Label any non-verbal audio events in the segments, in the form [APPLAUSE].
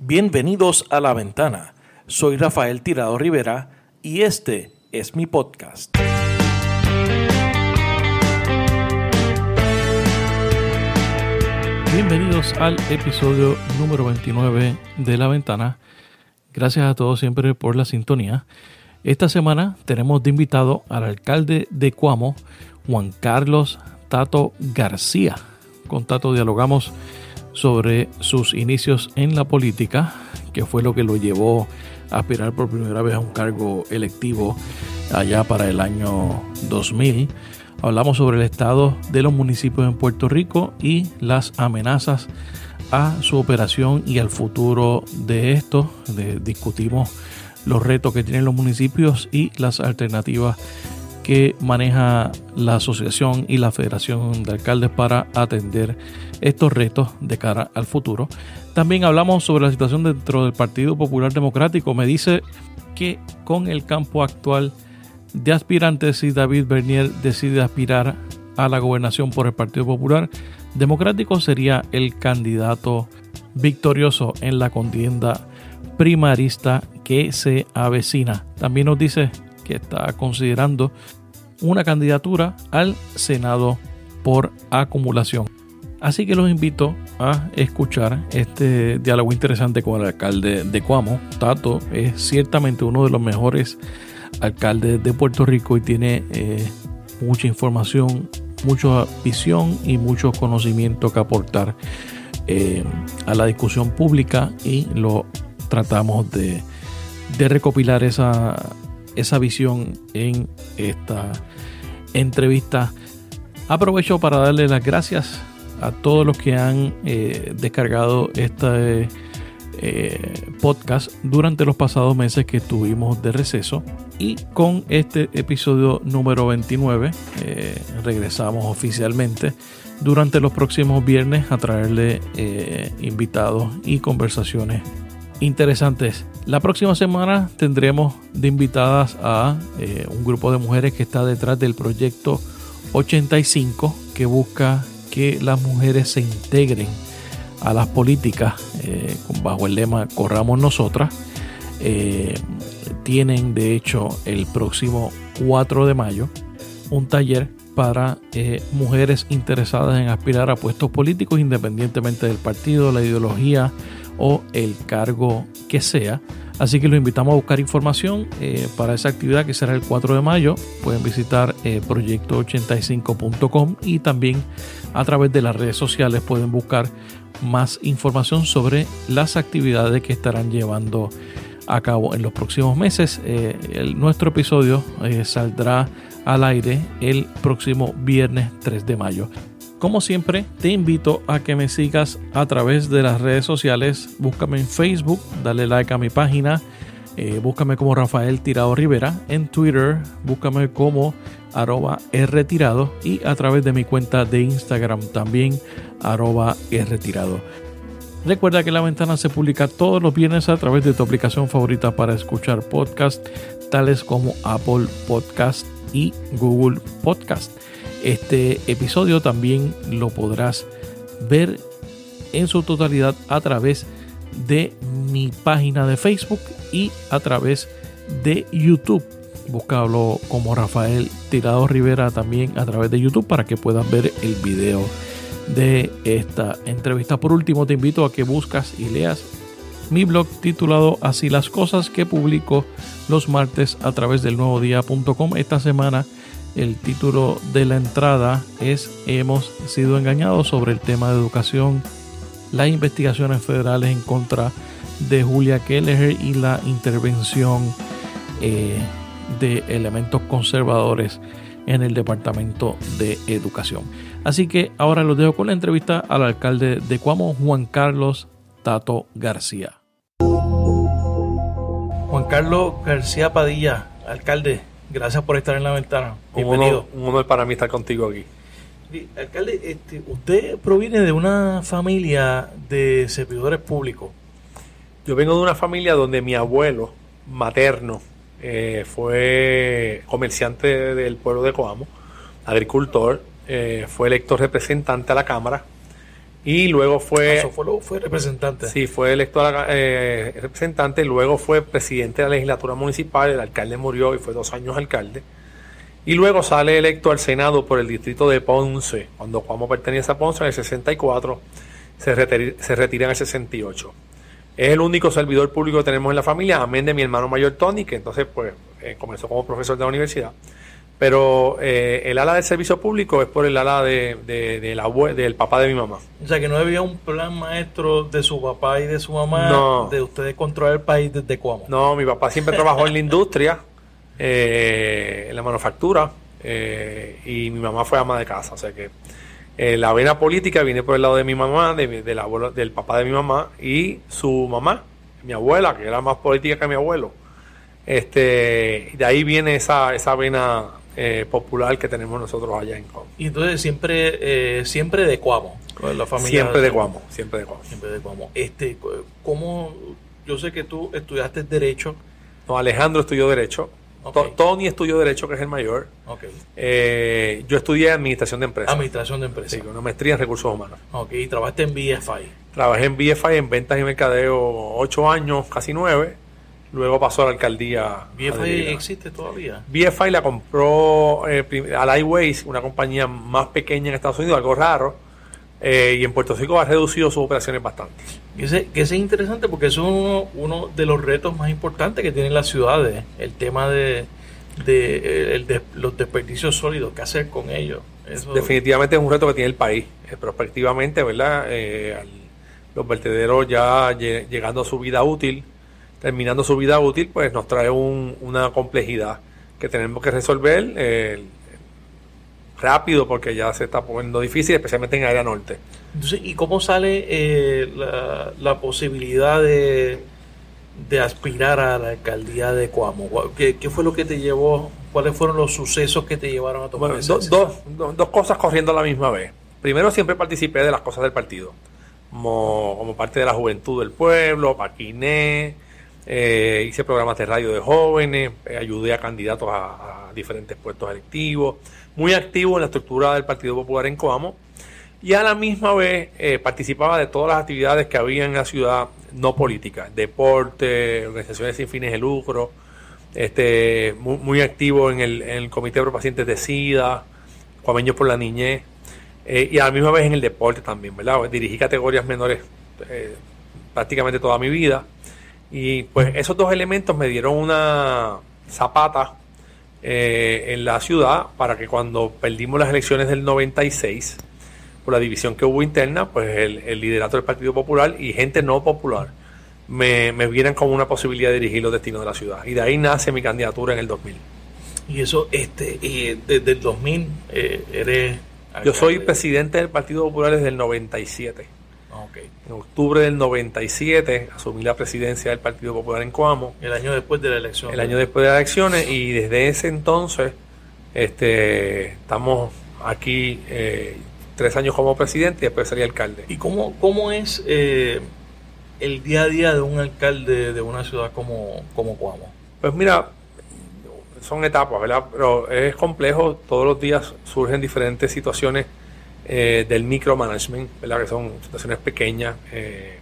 Bienvenidos a La Ventana. Soy Rafael Tirado Rivera y este es mi podcast. Bienvenidos al episodio número 29 de La Ventana. Gracias a todos siempre por la sintonía. Esta semana tenemos de invitado al alcalde de Cuamo, Juan Carlos Tato García. Con Tato dialogamos sobre sus inicios en la política, que fue lo que lo llevó a aspirar por primera vez a un cargo electivo allá para el año 2000. Hablamos sobre el estado de los municipios en Puerto Rico y las amenazas a su operación y al futuro de esto. discutimos los retos que tienen los municipios y las alternativas que maneja la asociación y la federación de alcaldes para atender estos retos de cara al futuro. También hablamos sobre la situación dentro del Partido Popular Democrático. Me dice que con el campo actual de aspirantes, si David Bernier decide aspirar a la gobernación por el Partido Popular Democrático, sería el candidato victorioso en la contienda primarista que se avecina. También nos dice que está considerando una candidatura al Senado por acumulación. Así que los invito a escuchar este diálogo interesante con el alcalde de Cuamo. Tato es ciertamente uno de los mejores alcaldes de Puerto Rico y tiene eh, mucha información, mucha visión y mucho conocimiento que aportar eh, a la discusión pública y lo tratamos de, de recopilar esa, esa visión en esta entrevista. Aprovecho para darle las gracias a todos los que han eh, descargado este podcast durante los pasados meses que estuvimos de receso. Y con este episodio número 29 eh, regresamos oficialmente durante los próximos viernes a traerle invitados y conversaciones interesantes. La próxima semana tendremos de invitadas a eh, un grupo de mujeres que está detrás del proyecto 85 que busca que las mujeres se integren a las políticas eh, bajo el lema Corramos Nosotras. Eh, tienen de hecho el próximo 4 de mayo un taller para mujeres interesadas en aspirar a puestos políticos independientemente del partido, la ideología o el cargo que sea. Así que los invitamos a buscar información eh, para esa actividad que será el 4 de mayo. Pueden visitar eh, proyecto85.com y también a través de las redes sociales pueden buscar más información sobre las actividades que estarán llevando a cabo en los próximos meses. Eh, nuestro episodio saldrá al aire el próximo viernes 3 de mayo. Como siempre, te invito a que me sigas a través de las redes sociales. Búscame en Facebook, dale like a mi página. Eh, búscame como Rafael Tirado Rivera. En Twitter, búscame como arroba rtirado. Y a través de mi cuenta de Instagram también, arroba rtirado. Recuerda que La Ventana se publica todos los viernes a través de tu aplicación favorita para escuchar podcasts, tales como Apple Podcast y Google Podcast. Este episodio también lo podrás ver en su totalidad a través de mi página de Facebook y a través de YouTube. Búscalo como Rafael Tirado Rivera también a través de YouTube para que puedas ver el video de esta entrevista. Por último, te invito a que buscas y leas mi blog titulado Así las cosas que publico los martes a través del nuevo día.com. Esta semana el título de la entrada es Hemos sido engañados sobre el tema de educación, las investigaciones federales en contra de Julia Keller y la intervención eh, de elementos conservadores en el Departamento de Educación. Así que ahora los dejo con la entrevista al alcalde de Cuamo, Juan Carlos Tato García. Juan Carlos García Padilla, alcalde, Gracias por estar en la ventana. Bienvenido. Un honor, para mí estar contigo aquí. Alcalde, este, usted proviene de una familia de servidores públicos. Yo vengo de una familia donde mi abuelo materno eh, fue comerciante del pueblo de Coamo, agricultor, eh, fue electo representante a la Cámara Y luego fue... Eso fue, luego fue representante. Sí, fue electo eh, representante, luego fue presidente de la legislatura municipal, el alcalde murió y fue dos años alcalde. Y luego sale electo al Senado por el distrito de Ponce, cuando Cuamo pertenece a Ponce en el 64, se retira, se retira en el 68. Es el único servidor público que tenemos en la familia, amén de mi hermano mayor Tony, que entonces pues eh, comenzó como profesor de la universidad. Pero eh, el ala del servicio público es por el ala de, del papá de mi mamá. O sea, que no había un plan maestro de su papá y de su mamá de ustedes controlar el país desde Cuamo. No, mi papá siempre trabajó en la industria, eh, en la manufactura, eh, y mi mamá fue ama de casa. O sea que la vena política viene por el lado de mi mamá, de, del, abuelo, del papá de mi mamá, y su mamá, mi abuela, que era más política que mi abuelo. Este, de ahí viene esa, esa vena eh, popular que tenemos nosotros allá en Cuamo. Y entonces siempre, eh, siempre de la familia. Siempre de Cuamo, siempre de Cuamo. Siempre de. Este, ¿cómo? Yo sé que tú estudiaste Derecho. No, Alejandro estudió Derecho. Tony estudió Derecho, que es el mayor. Eh, yo estudié Administración de Empresas. Administración de Empresas. Sí, una maestría en Recursos Humanos. Ok, y trabajaste en BFI. Trabajé en BFI en Ventas y Mercadeo ocho años, casi nueve Luego pasó a la alcaldía. ¿BFI existe todavía? BFI la compró eh, Ways, una compañía más pequeña en Estados Unidos, algo raro. Eh, y en Puerto Rico ha reducido sus operaciones bastante. Que ese, que es interesante porque es uno, uno de los retos más importantes que tienen las ciudades, el tema de, de, los desperdicios sólidos, qué hacer con ellos. Definitivamente es un reto que tiene el país. Eh, prospectivamente, ¿verdad? Eh, los vertederos ya llegando a su vida útil, terminando su vida útil, pues nos trae una complejidad que tenemos que resolver eh, rápido porque ya se está poniendo difícil, especialmente en área norte. Entonces, ¿y cómo sale eh, la, posibilidad de, de, aspirar a la alcaldía de Cuamo? ¿Qué, fue lo que te llevó? ¿Cuáles fueron los sucesos que te llevaron a tomar bueno, dos cosas corriendo a la misma vez. Primero, siempre participé de las cosas del partido, como, como parte de la juventud del pueblo, paquiné, eh, hice programas de radio de jóvenes, eh, ayudé a candidatos a, diferentes puestos electivos, muy activo en la estructura del Partido Popular en Coamo y a la misma vez eh, participaba de todas las actividades que había en la ciudad no políticas, deporte, organizaciones sin fines de lucro, este, muy, activo en el, Comité de Pacientes de SIDA, Cuameños por la Niñez, y a la misma vez en el deporte también, ¿verdad? Dirigí categorías menores prácticamente toda mi vida. Y pues esos dos elementos me dieron una zapata eh, en la ciudad para que cuando perdimos las elecciones del 96, por la división que hubo interna, pues el, liderato del Partido Popular y gente no popular me, me vieran como una posibilidad de dirigir los destinos de la ciudad. Y de ahí nace mi candidatura en el 2000. Y eso, este, y desde el 2000 eh, eres... Yo soy presidente del Partido Popular desde el 97. En octubre del 97 asumí la presidencia del Partido Popular en Coamo. El año después de la elección. El año después de las elecciones y desde ese entonces este, estamos aquí eh, tres años como presidente y después salí alcalde. ¿Y cómo, cómo es eh, el día a día de un alcalde de una ciudad como, como Coamo? Pues mira, son etapas, ¿verdad? Pero es complejo, todos los días surgen diferentes situaciones eh, del micromanagement, ¿verdad? que son situaciones pequeñas, eh,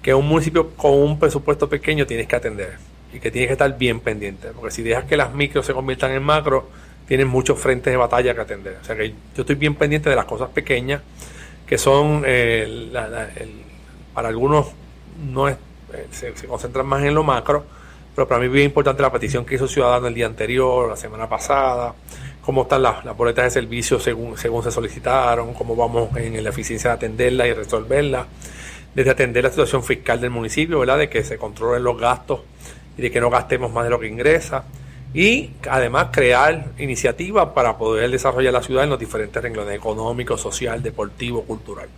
que un municipio con un presupuesto pequeño tienes que atender y que tienes que estar bien pendiente, porque si dejas que las micros se conviertan en macro, tienes muchos frentes de batalla que atender. O sea que yo estoy bien pendiente de las cosas pequeñas, que son, eh, para algunos no es, se, se concentran más en lo macro, pero para mí es bien importante la petición que hizo Ciudadano el día anterior, la semana pasada, cómo están las, las boletas de servicio según, según se solicitaron, cómo vamos en la eficiencia de atenderla y resolverla, desde atender la situación fiscal del municipio, ¿verdad? de que se controlen los gastos y de que no gastemos más de lo que ingresa, y además crear iniciativas para poder desarrollar la ciudad en los diferentes renglones económico, social, deportivo, cultural.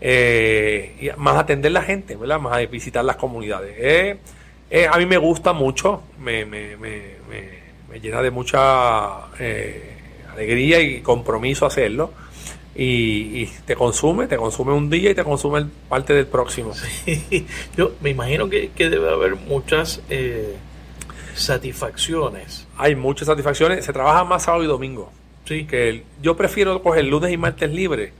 Eh, y más atender la gente, ¿verdad? más visitar las comunidades. Eh, eh, a mí me gusta mucho, me, me, me, me llena de mucha eh, alegría y compromiso hacerlo. Y, te consume, te consume un día y te consume parte del próximo. [LAUGHS] Yo me imagino que, debe haber muchas eh, satisfacciones. Hay muchas satisfacciones. Se trabaja más sábado y domingo. Sí. Que yo prefiero coger lunes y martes libre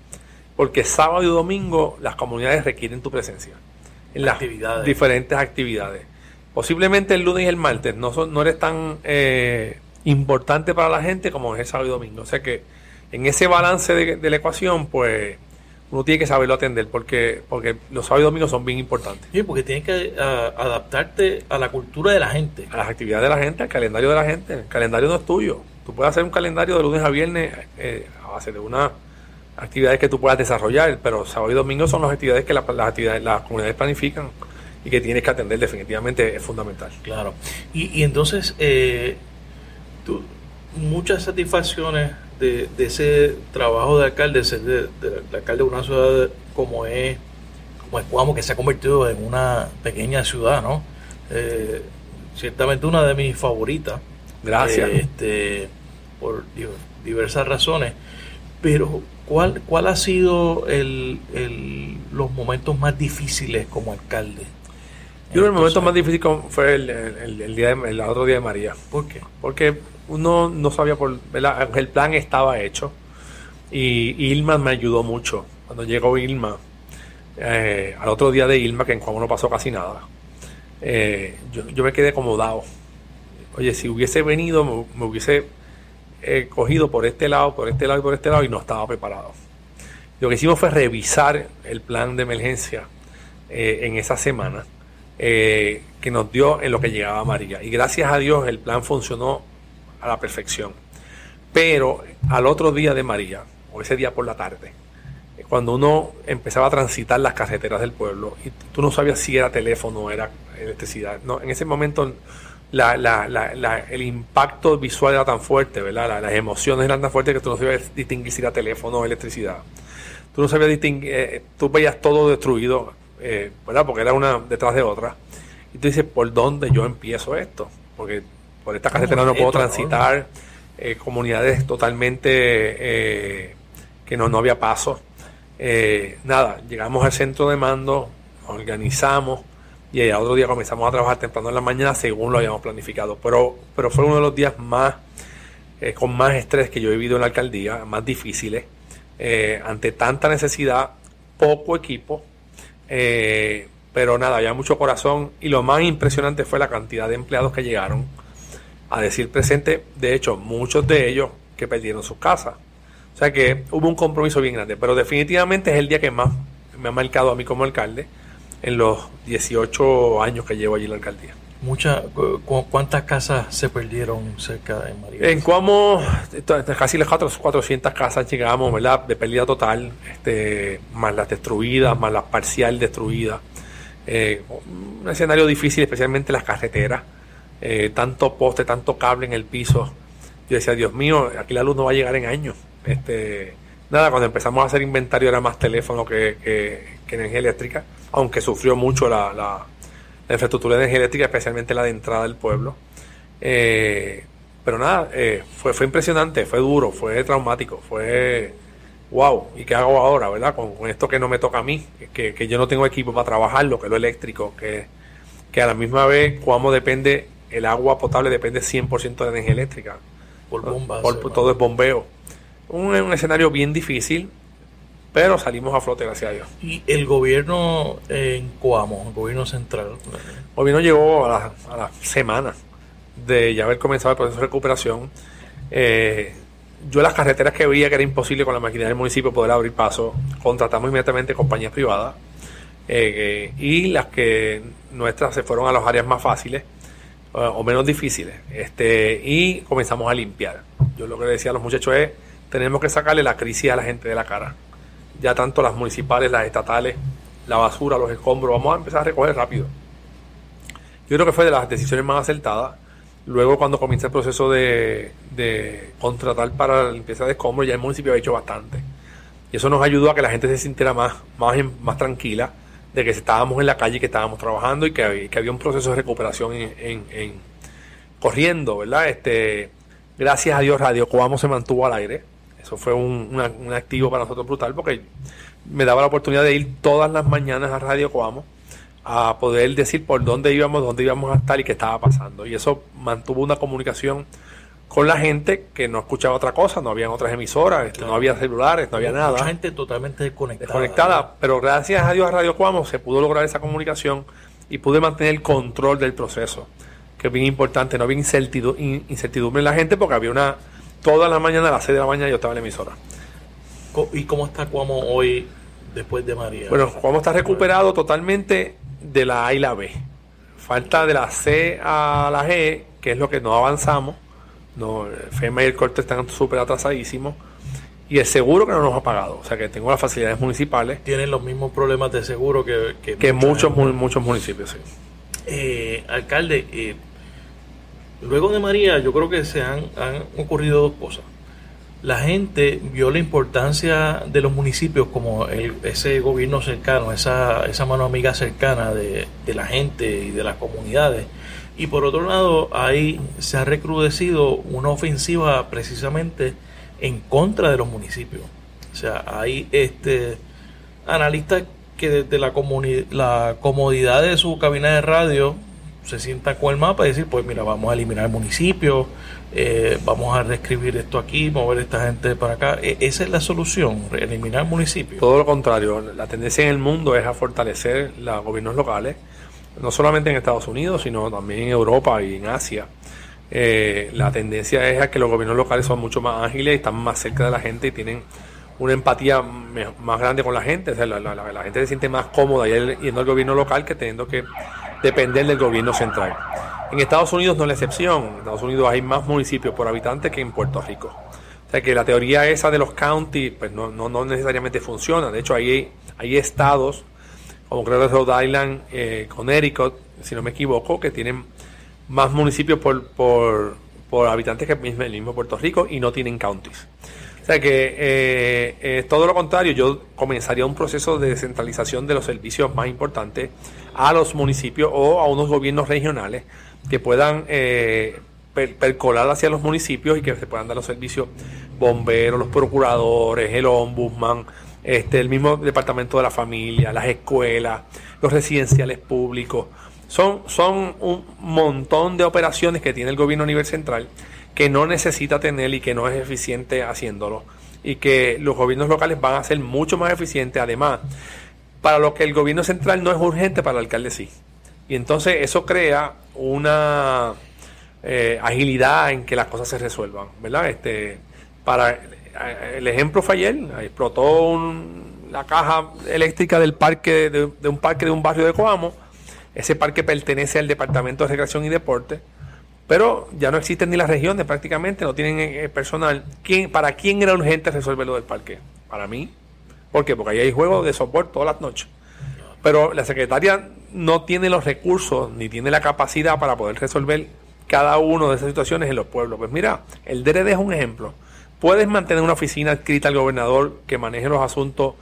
porque sábado y domingo las comunidades requieren tu presencia en las diferentes actividades. Posiblemente el lunes y el martes no, son, no eres tan eh, importante para la gente como es el sábado y domingo. O sea que en ese balance de, la ecuación, pues uno tiene que saberlo atender porque, porque los sábados y domingos son bien importantes. Sí, porque tienes que adaptarte a la cultura de la gente. A las actividades de la gente, al calendario de la gente. El calendario no es tuyo. Tú puedes hacer un calendario de lunes a viernes eh, a base de una actividades que tú puedas desarrollar, pero sábado y domingo son las actividades que las actividades, las comunidades planifican y que tienes que atender definitivamente es fundamental. Claro. Y, entonces, eh, muchas satisfacciones de, ese trabajo de alcalde, de, alcalde de una ciudad como es, como es Cuamo, que se ha convertido en una pequeña ciudad, ¿no? Eh, ciertamente una de mis favoritas. Gracias. este, por diversas razones. Pero ¿Cuál, cuál ha sido el, los momentos más difíciles como alcalde? Yo creo que el momento más difícil fue el, el, día el otro día de María. ¿Por qué? Porque uno no sabía por el plan estaba hecho y Ilma me ayudó mucho. Cuando llegó Ilma, eh, al otro día de Ilma, que en Cuamo no pasó casi nada, eh, yo, yo, me quedé acomodado. Oye, si hubiese venido, me hubiese cogido por este lado, por este lado y por este lado y no estaba preparado. Lo que hicimos fue revisar el plan de emergencia eh, en esa semana eh, que nos dio en lo que llegaba María. Y gracias a Dios el plan funcionó a la perfección. Pero al otro día de María, o ese día por la tarde, cuando uno empezaba a transitar las carreteras del pueblo y tú no sabías si era teléfono o era electricidad, no, en ese momento la, la, la, el impacto visual era tan fuerte, ¿verdad? las emociones eran tan fuertes que tú no sabías distinguir si era teléfono o electricidad. Tú no sabías distinguir, eh, tú veías todo destruido, eh, ¿verdad? Porque era una detrás de otra. Y tú dices, ¿por dónde yo empiezo esto? Porque por esta carretera no puedo transitar, eh, comunidades totalmente que no, no había paso. nada, llegamos al centro de mando, organizamos y el otro día comenzamos a trabajar temprano en la mañana según lo habíamos planificado. Pero, pero fue uno de los días más eh, con más estrés que yo he vivido en la alcaldía, más difíciles, eh, ante tanta necesidad, poco equipo, eh, pero nada, había mucho corazón y lo más impresionante fue la cantidad de empleados que llegaron a decir presente, de hecho, muchos de ellos que perdieron sus casas. O sea que hubo un compromiso bien grande, pero definitivamente es el día que más me ha marcado a mí como alcalde en los 18 años que llevo allí en la alcaldía. Mucha, ¿Cuántas casas se perdieron cerca de María? En Cuamo, casi las 400 casas llegamos, ¿verdad? De pérdida total, este, más las destruidas, más las parcial destruidas. Eh, un escenario difícil, especialmente las carreteras. Eh, tanto poste, tanto cable en el piso. Yo decía, Dios mío, aquí la luz no va a llegar en años. Este, nada, cuando empezamos a hacer inventario era más teléfono que, que energía eléctrica aunque sufrió mucho la, la, infraestructura de energía eléctrica, especialmente la de entrada del pueblo. Eh, pero nada, eh, fue, fue impresionante, fue duro, fue traumático, fue wow, ¿y qué hago ahora, verdad? Con, esto que no me toca a mí, que, que, yo no tengo equipo para trabajarlo, que es lo eléctrico, que, que a la misma vez, como depende, el agua potable depende 100% de energía eléctrica. Por bombas. Por, todo es bombeo. Un, un escenario bien difícil, pero salimos a flote, gracias a Dios. ¿Y el gobierno en Coamo, el gobierno central? El gobierno llegó a la, a la semana de ya haber comenzado el proceso de recuperación. Eh, yo las carreteras que veía que era imposible con la maquinaria del municipio poder abrir paso, contratamos inmediatamente compañías privadas eh, y las que nuestras se fueron a las áreas más fáciles eh, o menos difíciles este y comenzamos a limpiar. Yo lo que decía a los muchachos es, tenemos que sacarle la crisis a la gente de la cara ya tanto las municipales, las estatales, la basura, los escombros, vamos a empezar a recoger rápido. Yo creo que fue de las decisiones más acertadas. Luego, cuando comienza el proceso de, contratar para la limpieza de escombros, ya el municipio ha hecho bastante. Y eso nos ayudó a que la gente se sintiera más, más, más tranquila de que estábamos en la calle, que estábamos trabajando y que, había, un proceso de recuperación en, corriendo, ¿verdad? Este, gracias a Dios, Radio Coamo se mantuvo al aire eso fue un, activo para nosotros brutal porque me daba la oportunidad de ir todas las mañanas a Radio Coamo a poder decir por dónde íbamos, dónde íbamos a estar y qué estaba pasando. Y eso mantuvo una comunicación con la gente que no escuchaba otra cosa, no habían otras emisoras, este, no había celulares, no había nada. Mucha gente totalmente desconectada. Desconectada, pero gracias a Dios a Radio Cuamo se pudo lograr esa comunicación y pude mantener el control del proceso, que es bien importante, no había incertidumbre en la gente porque había una, toda la mañana a las 6 de la mañana yo estaba en la emisora. ¿Y cómo está Cuamo hoy después de María? Bueno, Cuamo está recuperado totalmente de la A y la B. Falta de la C a la G, que es lo que no avanzamos. No, FEMA y el corte están súper atrasadísimos. Y el seguro que no nos ha pagado. O sea que tengo las facilidades municipales. Tienen los mismos problemas de seguro que, que, muchos, muchos municipios, sí. Eh, alcalde, eh, luego de María yo creo que se han, han ocurrido dos cosas la gente vio la importancia de los municipios como ese gobierno cercano, esa, esa mano amiga cercana de, la gente y de las comunidades. Y por otro lado, ahí se ha recrudecido una ofensiva precisamente en contra de los municipios. O sea, hay este analistas que desde la, la comodidad de su cabina de radio se sientan con el mapa y decir, pues mira, vamos a eliminar el municipio, eh, vamos a reescribir esto aquí, mover esta gente para acá. E, ¿Esa es la solución, eliminar municipios? Todo lo contrario, la tendencia en el mundo es a fortalecer los gobiernos locales, no solamente en Estados Unidos, sino también en Europa y en Asia. Eh, la tendencia es a que los gobiernos locales son mucho más ágiles y están más cerca de la gente y tienen una empatía más grande con la gente. O sea, la, gente se siente más cómoda yendo al gobierno local que teniendo que depender del gobierno central. En Estados Unidos no es la excepción. En Estados Unidos hay más municipios por habitante que en Puerto Rico. O sea que la teoría esa de los counties pues no, no, necesariamente funciona. De hecho, hay, hay estados, como creo que Rhode Island, eh, Connecticut, si no me equivoco, que tienen más municipios por, por, por habitantes que el mismo, el mismo Puerto Rico y no tienen counties. O sea que eh, todo lo contrario, yo comenzaría un proceso de descentralización de los servicios más importantes a los municipios o a unos gobiernos regionales que puedan eh, percolar hacia los municipios y que se puedan dar los servicios bomberos, los procuradores, el ombudsman, este, el mismo departamento de la familia, las escuelas, los residenciales públicos. Son, son un montón de operaciones que tiene el gobierno a nivel central que no necesita tener y que no es eficiente haciéndolo. Y que los gobiernos locales van a ser mucho más eficientes. Además, para lo que el gobierno central no es urgente, para el alcalde sí. Y entonces eso crea una eh, agilidad en que las cosas se resuelvan, ¿verdad? Este, para eh, el ejemplo fue ayer, explotó la caja eléctrica del parque de, de, un parque de un barrio de Coamo. Ese parque pertenece al Departamento de Recreación y Deporte pero ya no existen ni las regiones prácticamente, no tienen eh, personal. ¿Quién, ¿Para quién era urgente resolver lo del parque? Para mí. ¿Por qué? Porque ahí hay juegos de soporte todas las noches. Pero la secretaria no tiene los recursos ni tiene la capacidad para poder resolver cada una de esas situaciones en los pueblos. Pues mira, el DRD es un ejemplo. Puedes mantener una oficina adscrita al gobernador que maneje los asuntos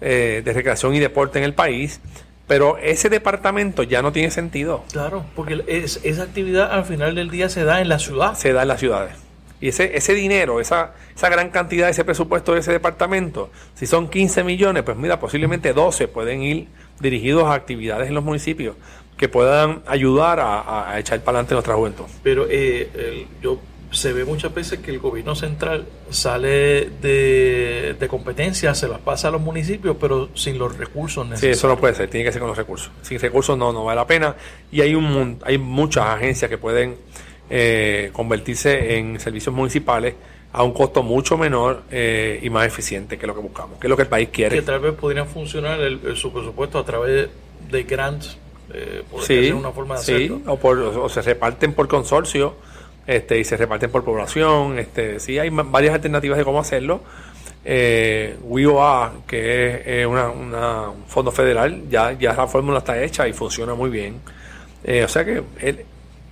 eh, de recreación y deporte en el país, pero ese departamento ya no tiene sentido. Claro, porque esa actividad al final del día se da en la ciudad. Se da en las ciudades. Y ese, ese dinero, esa, esa gran cantidad, ese presupuesto de ese departamento, si son 15 millones, pues mira, posiblemente 12 pueden ir dirigidos a actividades en los municipios que puedan ayudar a, echar para adelante nuestra juventud. Pero eh, yo se ve muchas veces que el gobierno central sale de, competencia, se las pasa a los municipios, pero sin los recursos necesarios. Sí, eso no puede ser, tiene que ser con los recursos. Sin recursos no, no vale la pena. Y hay, un, hay muchas agencias que pueden eh, convertirse en servicios municipales a un costo mucho menor eh, y más eficiente que lo que buscamos, que es lo que el país quiere. Que tal vez podrían funcionar el, su presupuesto a través de grants, eh, sí, una forma de hacerlo. Sí, o, por, o se reparten por consorcio este, y se reparten por población. Este, sí, hay varias alternativas de cómo hacerlo. Eh, WIOA, que es una, un fondo federal, ya, ya la fórmula está hecha y funciona muy bien. Eh, o sea que el,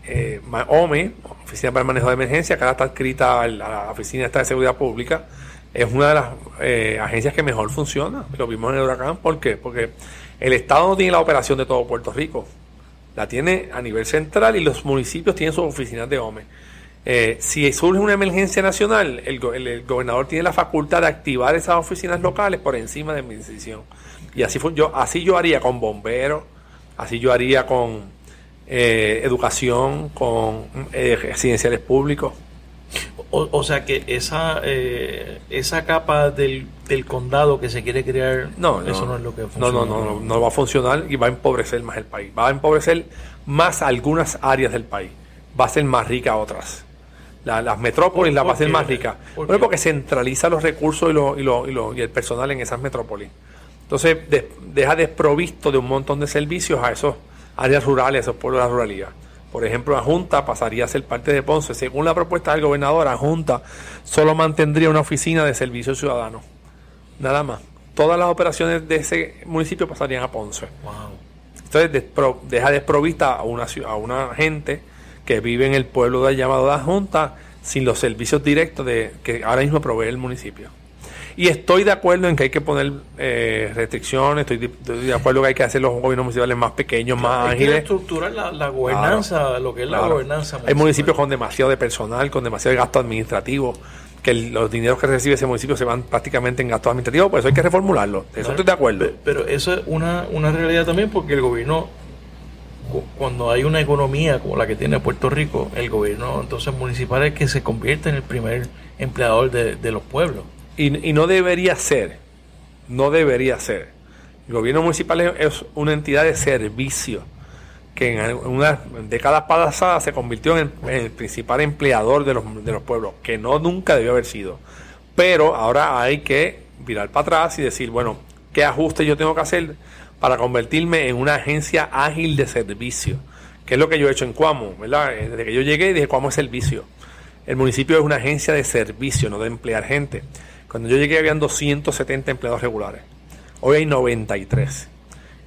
eh, OME, Oficina para el Manejo de Emergencia, que ahora está escrita a la Oficina de Seguridad Pública, es una de las eh, agencias que mejor funciona. Lo vimos en el huracán. ¿Por qué? Porque el Estado no tiene la operación de todo Puerto Rico. La tiene a nivel central y los municipios tienen sus oficinas de OME. Eh, si surge una emergencia nacional, el, gobernador tiene la facultad de activar esas oficinas locales por encima de mi decisión. Y así, fue, yo, así yo haría con bomberos, así yo haría con eh, educación, con eh, residenciales públicos. O, sea que esa eh, esa capa del, del, condado que se quiere crear, no, eso no, es lo que funciona. No, no, no, no, va a funcionar y va a empobrecer más el país. Va a empobrecer más algunas áreas del país. Va a ser más rica otras. las metrópolis las va a ser más ricas. ¿Por porque centraliza los recursos y, lo, y, lo, y, el personal en esas metrópolis. Entonces deja desprovisto de un montón de servicios a esos áreas rurales, esos pueblos de la ruralidad. Por ejemplo, la Junta pasaría a ser parte de Ponce. Según la propuesta del gobernador, la Junta solo mantendría una oficina de servicio ciudadano. Nada más. Todas las operaciones de ese municipio pasarían a Ponce. Entonces deja desprovista a una, a una gente que vive en el pueblo de llamado la Junta sin los servicios directos de que ahora mismo provee el municipio. Y estoy de acuerdo en que hay que poner eh, restricciones, estoy de, acuerdo en que hay que hacer los gobiernos municipales más pequeños, más hay ágiles. Que estructurar la, gobernanza, lo que es la gobernanza. Hay municipios con demasiado de personal, con demasiado gasto administrativo, que los dineros que recibe ese municipio se van prácticamente en gasto administrativo, pues eso hay que reformularlo. Eso estoy de acuerdo. Pero, eso es una, una realidad también porque el gobierno cuando hay una economía como la que tiene Puerto Rico, el gobierno entonces municipal es que se convierte en el primer empleador de, de los pueblos. Y, no debería ser, no debería ser. El gobierno municipal es una entidad de servicio que en unas décadas pasadas se convirtió en el, principal empleador de los, de los pueblos, que no nunca debió haber sido. Pero ahora hay que virar para atrás y decir, bueno, ¿qué ajustes yo tengo que hacer para convertirme en una agencia ágil de servicio? Que es lo que yo he hecho en Cuamo, ¿verdad? Eh, desde que yo llegué dije, Cuamo es servicio. El municipio es una agencia de servicio, no de emplear gente. Cuando yo llegué habían 270 empleados regulares. Hoy hay 93.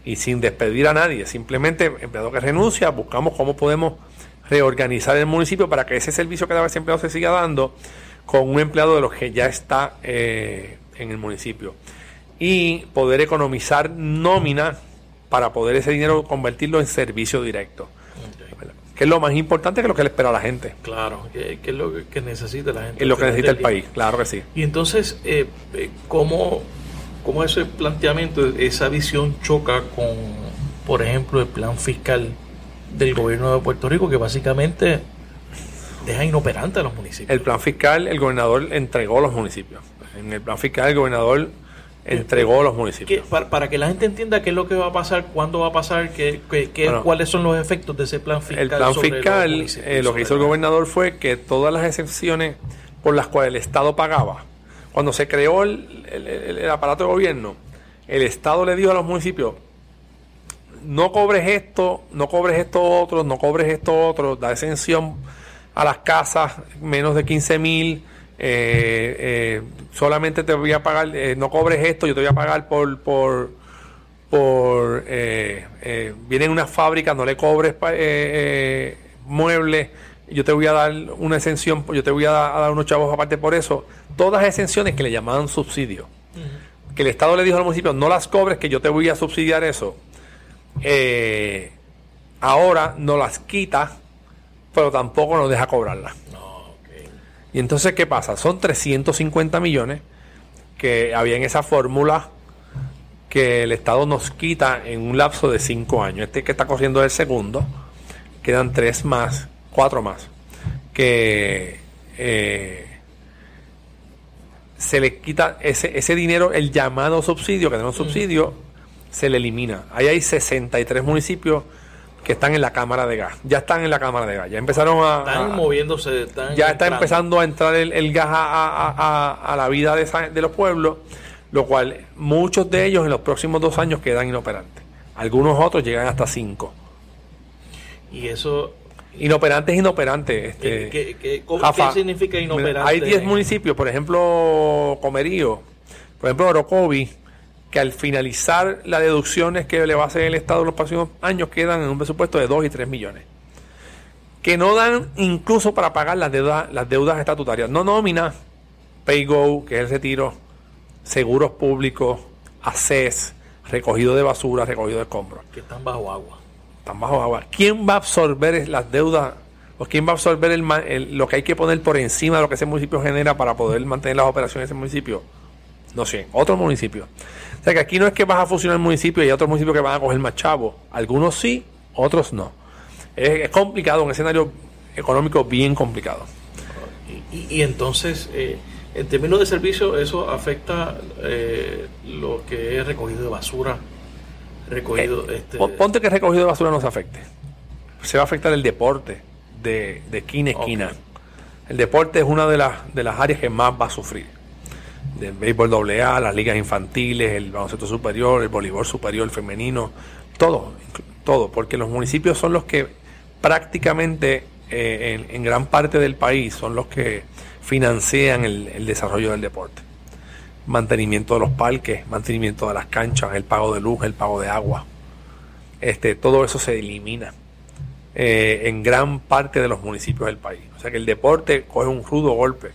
Y sin despedir a nadie, simplemente empleado que renuncia, buscamos cómo podemos reorganizar el municipio para que ese servicio que daba ese empleado se siga dando con un empleado de los que ya está eh, en el municipio. Y poder economizar nómina para poder ese dinero convertirlo en servicio directo que es lo más importante que lo que le espera a la gente. Claro, que, es lo que necesita la gente. Es lo que necesita el país, claro que sí. Y entonces, eh, eh, ¿cómo, ¿cómo ese planteamiento, esa visión choca con, por ejemplo, el plan fiscal del gobierno de Puerto Rico, que básicamente deja inoperante a los municipios? El plan fiscal, el gobernador entregó a los municipios. En el plan fiscal, el gobernador entregó a los municipios. Para, que la gente entienda qué es lo que va a pasar, cuándo va a pasar, qué, cuáles son los efectos de ese plan fiscal. El plan fiscal, eh, lo que hizo el gobernador fue que todas las excepciones por las cuales el Estado pagaba, cuando se creó el, aparato de gobierno, el Estado le dijo a los municipios, no cobres esto, no cobres esto otro, no cobres esto otro, da exención a las casas menos de 15 mil eh, eh, solamente te voy a pagar, eh, no cobres esto, yo te voy a pagar por, por, por eh, viene una fábrica, no le cobres muebles, yo te voy a dar una exención, yo te voy a dar, unos chavos aparte por eso. Todas exenciones que le llamaban subsidio, que el Estado le dijo al municipio, no las cobres, que yo te voy a subsidiar eso. ahora no las quita, pero tampoco nos deja cobrarlas. Y entonces, ¿qué pasa? Son 350 millones que había en esa fórmula que el Estado nos quita en un lapso de cinco años. Este que está corriendo es el segundo, quedan tres más, cuatro más, que eh, se le quita ese, ese dinero, el llamado subsidio, que tenemos subsidio, se le elimina. Ahí hay 63 municipios que están en la cámara de gas. Ya están en la cámara de gas. Ya empezaron a. Están moviéndose. ya está empezando a entrar el, gas a, la vida de, los pueblos, lo cual muchos de ellos en los próximos dos años quedan inoperantes. Algunos otros llegan hasta cinco. Y eso. Inoperantes, inoperantes. Este, ¿Qué, qué, significa inoperante? Hay 10 municipios, por ejemplo, Comerío, por ejemplo, Orocovi que al finalizar las deducciones que le va a hacer el Estado en los próximos años quedan en un presupuesto de 2 y 3 millones. Que no dan incluso para pagar las deudas, las deudas estatutarias. No nómina, PayGo, que es el retiro, seguros públicos, ACES, recogido de basura, recogido de escombros. Que están bajo agua. Están bajo agua. ¿Quién va a absorber las deudas o quién va a absorber el, lo que hay que poner por encima de lo que ese municipio genera para poder mantener las operaciones de ese municipio? No sé, otro municipio. O sea que aquí no es que vas a fusionar el municipio y hay otros municipios que van a coger más chavos. Algunos sí, otros no. Es, complicado, un escenario económico bien complicado. Y, entonces, eh, en términos de servicio, eso afecta eh, lo que es recogido de basura, recogido... Eh, este, ponte que recogido de basura no se afecte. Se va a afectar el deporte de, de esquina a esquina. El deporte es una de las, de las áreas que más va a sufrir. Del béisbol AA, las ligas infantiles, el baloncesto superior, el voleibol superior, el femenino, todo, todo, porque los municipios son los que prácticamente eh, en, gran parte del país son los que financian el, desarrollo del deporte. Mantenimiento de los parques, mantenimiento de las canchas, el pago de luz, el pago de agua. Este, todo eso se elimina eh, en gran parte de los municipios del país. O sea que el deporte coge un rudo golpe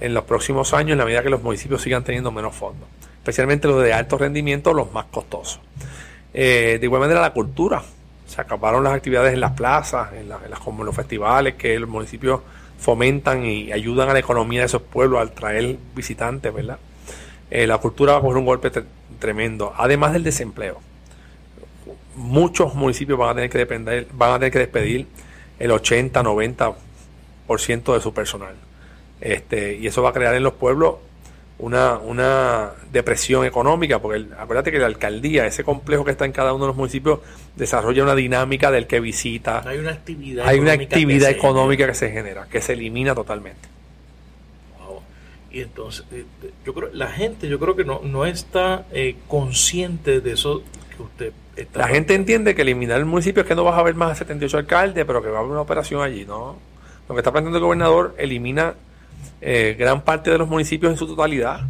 en los próximos años en la medida que los municipios sigan teniendo menos fondos, especialmente los de alto rendimiento, los más costosos. Eh, de igual manera la cultura, se acabaron las actividades en las plazas, en, las, como los festivales que los municipios fomentan y ayudan a la economía de esos pueblos al traer visitantes, ¿verdad? Eh, la cultura va a coger un golpe tremendo, además del desempleo. Muchos municipios van a tener que depender, van a tener que despedir el 80, 90% de su personal. Este, y eso va a crear en los pueblos una, una depresión económica, porque acuérdate que la alcaldía, ese complejo que está en cada uno de los municipios, desarrolla una dinámica del que visita. Hay una actividad, hay una actividad que económica que se genera, que se elimina totalmente. Y entonces, eh, yo creo, la gente, yo creo que no, no está eh, consciente de eso que usted está. La gente entiende que eliminar el municipio es que no vas a ver más a 78 alcaldes, pero que va a haber una operación allí, ¿no? Lo que está planteando el gobernador elimina eh, gran parte de los municipios en su totalidad.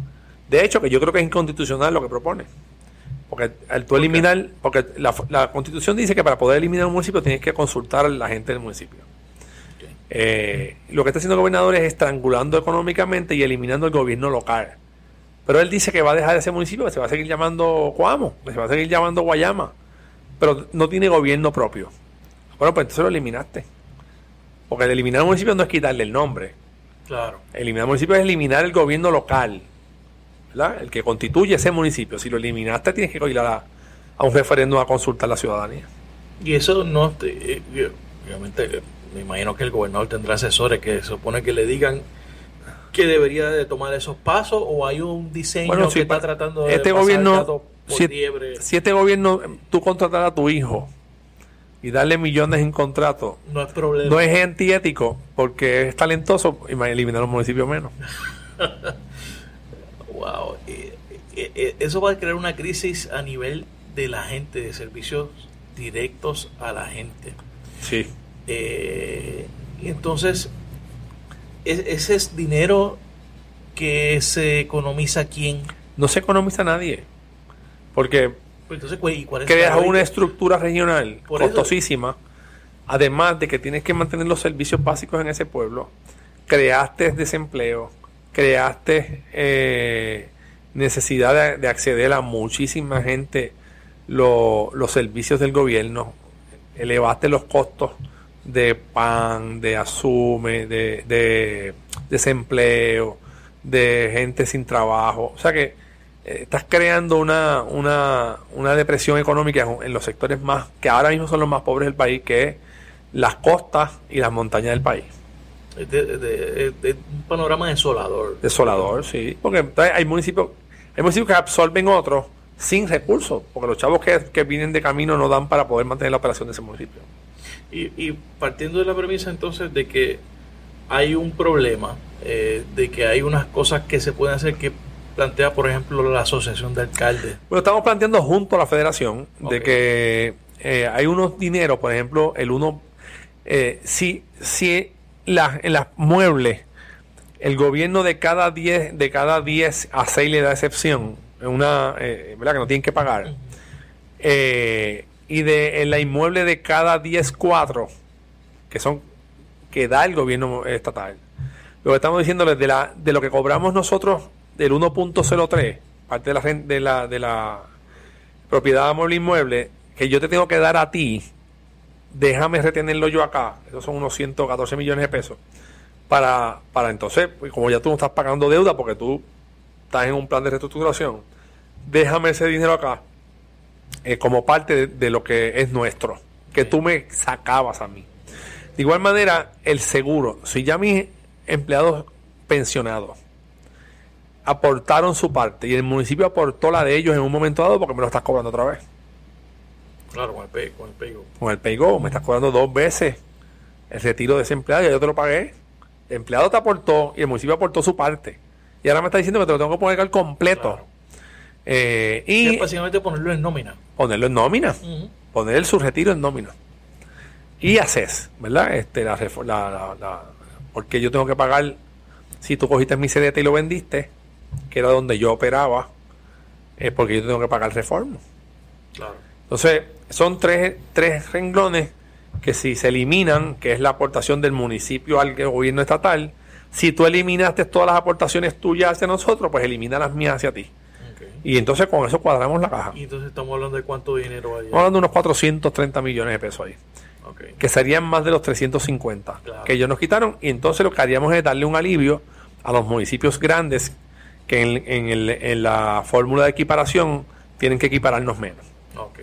De hecho, que yo creo que es inconstitucional lo que propone. Porque al tú eliminar, porque la, constitución dice que para poder eliminar un municipio tienes que consultar a la gente del municipio. Eh, lo que está haciendo el gobernador es estrangulando económicamente y eliminando el gobierno local. Pero él dice que va a dejar ese municipio, que se va a seguir llamando Coamo, que se va a seguir llamando Guayama, pero no tiene gobierno propio. Bueno, pues entonces lo eliminaste. Porque el eliminar un municipio no es quitarle el nombre, Claro. Eliminar municipio es eliminar el gobierno local, ¿verdad? El que constituye ese municipio. Si lo eliminaste, tienes que ir a, a un referéndum a consultar a la ciudadanía. Y eso no, eh, obviamente, me imagino que el gobernador tendrá asesores que se supone que le digan que debería de tomar esos pasos o hay un diseño que está tratando de este gobierno si, si, este gobierno tú contratas a tu hijo y darle millones en contrato no es problema. No es antiético porque es talentoso y eliminar los municipios menos. [LAUGHS] wow. eso va a crear una crisis a nivel de la gente, de servicios directos a la gente. Sí. Eh, y entonces, ese es dinero que se economiza quién? No se economiza nadie. Porque pues ¿cuál creas una estructura regional costosísima, además de que tienes que mantener los servicios básicos en ese pueblo, creaste desempleo, creaste eh, necesidad de, acceder a muchísima gente los servicios del gobierno, elevaste los costos de pan, de asume, de, de desempleo, de gente sin trabajo. O sea que estás creando una, una, una, depresión económica en los sectores más, que ahora mismo son los más pobres del país, que es las costas y las montañas del país. Es de, un panorama desolador. Desolador, sí. Porque hay municipios, hay municipios que absorben otros sin recursos, porque los chavos que, vienen de camino no dan para poder mantener la operación de ese municipio. Y, y partiendo de la premisa entonces de que hay un problema, eh, de que hay unas cosas que se pueden hacer que plantea, por ejemplo, la Asociación de Alcaldes? Bueno, estamos planteando junto a la Federación de que eh, hay unos dineros, por ejemplo, el uno, eh, si, si la, en las muebles el gobierno de cada 10 de cada 10 a 6 le da excepción, una, eh, ¿verdad? Que no tienen que pagar. Eh, y de en la inmueble de cada 10 4 que son que da el gobierno estatal. Lo que estamos diciéndoles de la de lo que cobramos nosotros del 1.03, parte de la, de la, de la propiedad de inmueble, que yo te tengo que dar a ti, déjame retenerlo yo acá, esos son unos 114 millones de pesos, para, para entonces, pues como ya tú no estás pagando deuda porque tú estás en un plan de reestructuración, déjame ese dinero acá eh, como parte de, lo que es nuestro, que tú me sacabas a mí. De igual manera, el seguro, si ya mis empleados pensionados aportaron su parte y el municipio aportó la de ellos en un momento dado porque me lo estás cobrando otra vez. Claro, con el pay, con el paygo. Con el paygo me estás cobrando dos veces el retiro de ese empleado yo te lo pagué. El empleado te aportó y el municipio aportó su parte. Y ahora me está diciendo que te lo tengo que poner al completo. Claro. Eh, Y es básicamente ponerlo en nómina. ponerlo en nómina. Poner el subretiro en nómina. Y haces, ¿verdad? Este, la, la- la- porque yo tengo que pagar, si tú cogiste mi CDT y lo vendiste, que era donde yo operaba, es porque yo tengo que pagar reforma. Claro. Entonces, son tres, tres renglones que si se eliminan, que es la aportación del municipio al gobierno estatal, si tú eliminaste todas las aportaciones tuyas hacia nosotros, pues elimina las mías hacia ti. Y entonces con eso cuadramos la caja. Y entonces estamos hablando de cuánto dinero hay. Estamos hablando de unos 430 millones de pesos ahí. Que serían más de los 350 Claro. que ellos nos quitaron y entonces lo que haríamos es darle un alivio a los municipios grandes que en, en el- en la fórmula de equiparación tienen que equipararnos menos. Ok.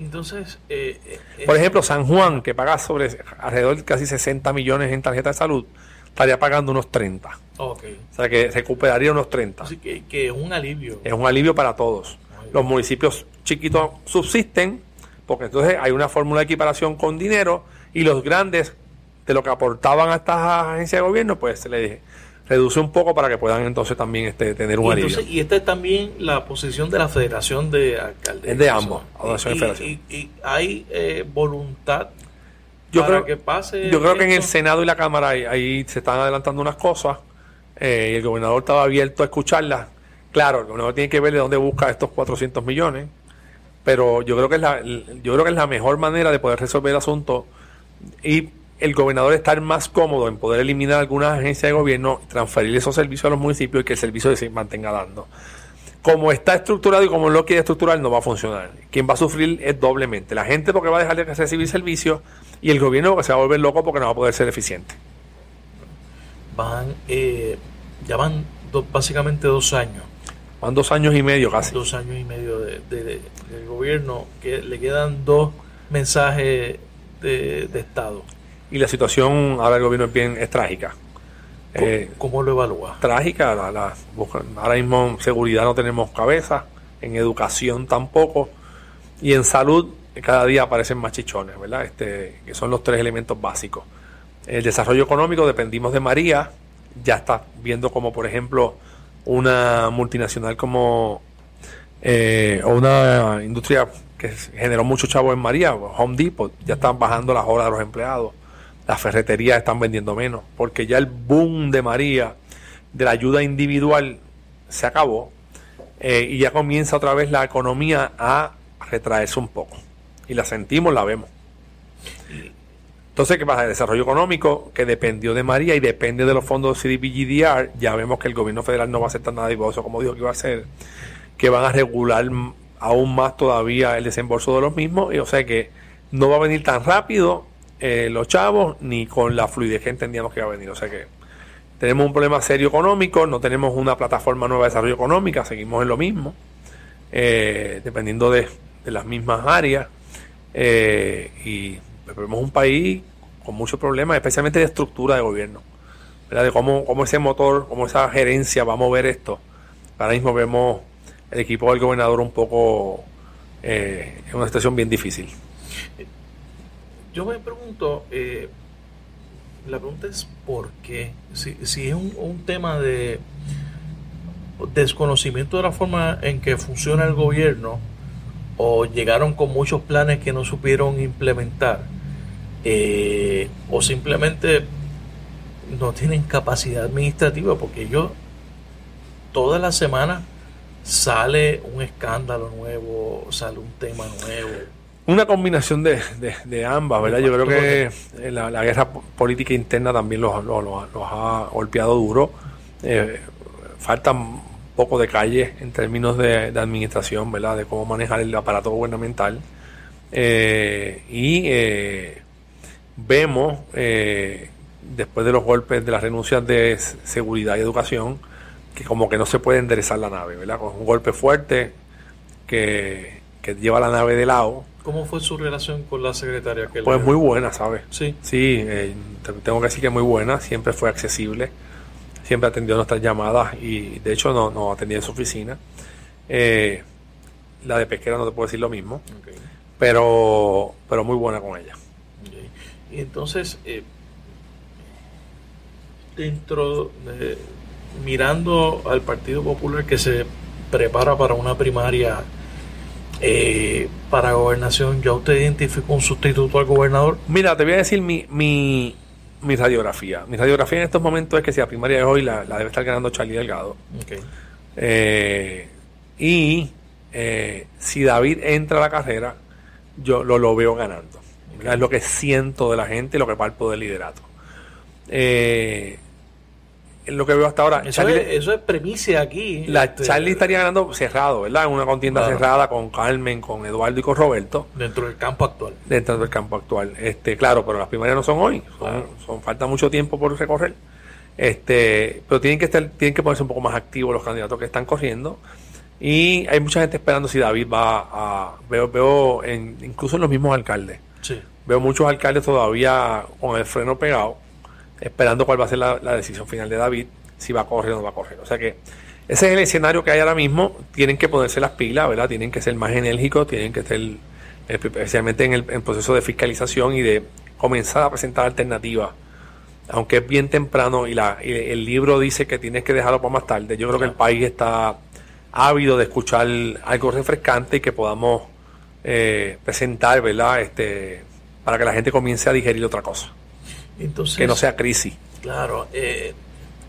Entonces, eh, eh, Por ejemplo, San Juan, que paga sobre alrededor de casi 60 millones en tarjeta de salud, estaría pagando unos 30. Ok. O sea que recuperaría unos 30. Así que, que es un alivio. Es un alivio para todos. Los municipios chiquitos subsisten porque entonces hay una fórmula de equiparación con dinero y los grandes de lo que aportaban a estas agencias de gobierno pues se les reduce un poco para que puedan entonces también este, tener un y, alivio. y esta es también la posición de la Federación de Alcaldes. Es de ambos, Y- Asociación y y, Federación. y- hay eh, voluntad Yo para creo, que pase. yo creo que en el? Senado y la Cámara ahí, ahí se están adelantando unas cosas eh, y el gobernador estaba abierto a escucharlas. Claro, el gobernador tiene que ver de dónde busca estos 400 millones, pero yo creo que es la, yo creo que es la mejor manera de poder resolver el asunto y el gobernador estar más cómodo en poder eliminar algunas agencias de gobierno, transferir esos servicios a los municipios y que el servicio se mantenga dando. Como está estructurado y como lo quiere estructurar, no va a funcionar. Quien va a sufrir es doblemente. La gente porque va a dejar de recibir servicios y el gobierno porque se va a volver loco porque no va a poder ser eficiente. Van, eh, ya van básicamente dos años. Van dos años y medio casi. Dos años y medio de, de- de- del gobierno. que Le quedan dos mensajes de Estado. Y la situación ahora del gobierno es bien es trágica. ¿Cómo, Eh, cómo lo evalúa? trágica. La, la- busca- ahora mismo en seguridad no tenemos cabeza, en educación tampoco, y en salud cada día aparecen más chichones, ¿verdad? Este, que son los tres elementos básicos. El desarrollo económico dependimos de María, ya está viendo como por ejemplo una multinacional como eh, o una industria que generó mucho chavo en María, Home Depot, ya están bajando las horas de los empleados, las ferreterías están vendiendo menos, porque ya el boom de María, de la ayuda individual, se acabó eh, y ya comienza otra vez la economía a retraerse un poco. Y la sentimos, la vemos. Entonces, ¿qué pasa? El desarrollo económico, que dependió de María y depende de los fondos CDBGDR, ya vemos que el gobierno federal no va a hacer tan nada como dijo que iba a hacer, que van a regular aún más todavía el desembolso de los mismos, y o sea que no va a venir tan rápido eh, los chavos, ni con la fluidez que entendíamos que iba a venir. O sea que tenemos un problema serio económico, no tenemos una plataforma nueva de desarrollo económica, seguimos en lo mismo, eh, dependiendo de, de las mismas áreas, eh, y vemos un país con muchos problemas, especialmente de estructura de gobierno, ¿verdad? de cómo, cómo ese motor, cómo esa gerencia va a mover esto. Ahora mismo vemos el equipo del gobernador un poco eh, en una situación bien difícil. Yo me pregunto, eh, la pregunta es por qué. Si, es un, tema de desconocimiento de la forma en que funciona el gobierno o llegaron con muchos planes que no supieron implementar eh, o simplemente no tienen capacidad administrativa porque yo toda la semana sale un escándalo nuevo, sale un tema nuevo. Una combinación de, de- de ambas, ¿verdad? Yo creo que eh, la, la guerra po- política interna también los, los- los- ha golpeado duro. Eh, falta un poco de calle en términos de, de administración, ¿verdad? De cómo manejar el aparato gubernamental. Eh, y eh, vemos, eh, después de los golpes de las renuncias de seguridad y educación, que como que no se puede enderezar la nave, ¿verdad? Con un golpe fuerte que, que lleva la nave de lado. ¿Cómo fue su relación con la secretaria? Que Pues muy buena, ¿sabes? Sí. Sí, eh, te- tengo que decir que muy buena, siempre fue accesible, siempre atendió nuestras llamadas y de hecho nos no atendía en su oficina. Eh, la de pesquera no te puedo decir lo mismo, pero, pero muy buena con ella. Y entonces, eh, dentro de, mirando al Partido Popular que se prepara para una primaria eh, para gobernación, ¿ya usted identificó un sustituto al gobernador? Mira, te voy a decir mi, mi, mi radiografía. Mi radiografía en estos momentos es que si la primaria de hoy la, debe estar ganando Charlie Delgado. Eh, y eh, si David entra a la carrera, yo lo, lo veo ganando. Es lo que siento de la gente y lo que palpo del liderato. Eh, lo que veo hasta ahora. Eso, es, premisa aquí. La este, Charlie estaría ganando cerrado, ¿verdad? En una contienda cerrada con Carmen, con Eduardo y con Roberto. Dentro del campo actual. Dentro del campo actual. Este, claro, pero las primarias no son hoy. Son, falta mucho tiempo por recorrer. Este, pero tienen que estar, tienen que ponerse un poco más activos los candidatos que están corriendo. Y hay mucha gente esperando si David va a. Veo, veo en, incluso en los mismos alcaldes. Sí. Veo muchos alcaldes todavía con el freno pegado esperando cuál va a ser la, decisión final de David, si va a correr o no va a correr. O sea que ese es el escenario que hay ahora mismo. Tienen que ponerse las pilas, ¿verdad? Tienen que ser más enérgicos, tienen que ser, especialmente en el, proceso de fiscalización y de comenzar a presentar alternativas. Aunque es bien temprano y, la, el libro dice que tienes que dejarlo para más tarde, yo creo que el país está ávido de escuchar algo refrescante y que podamos eh, presentar, ¿verdad? Este, para que la gente comience a digerir otra cosa que no sea crisis. Claro, eh,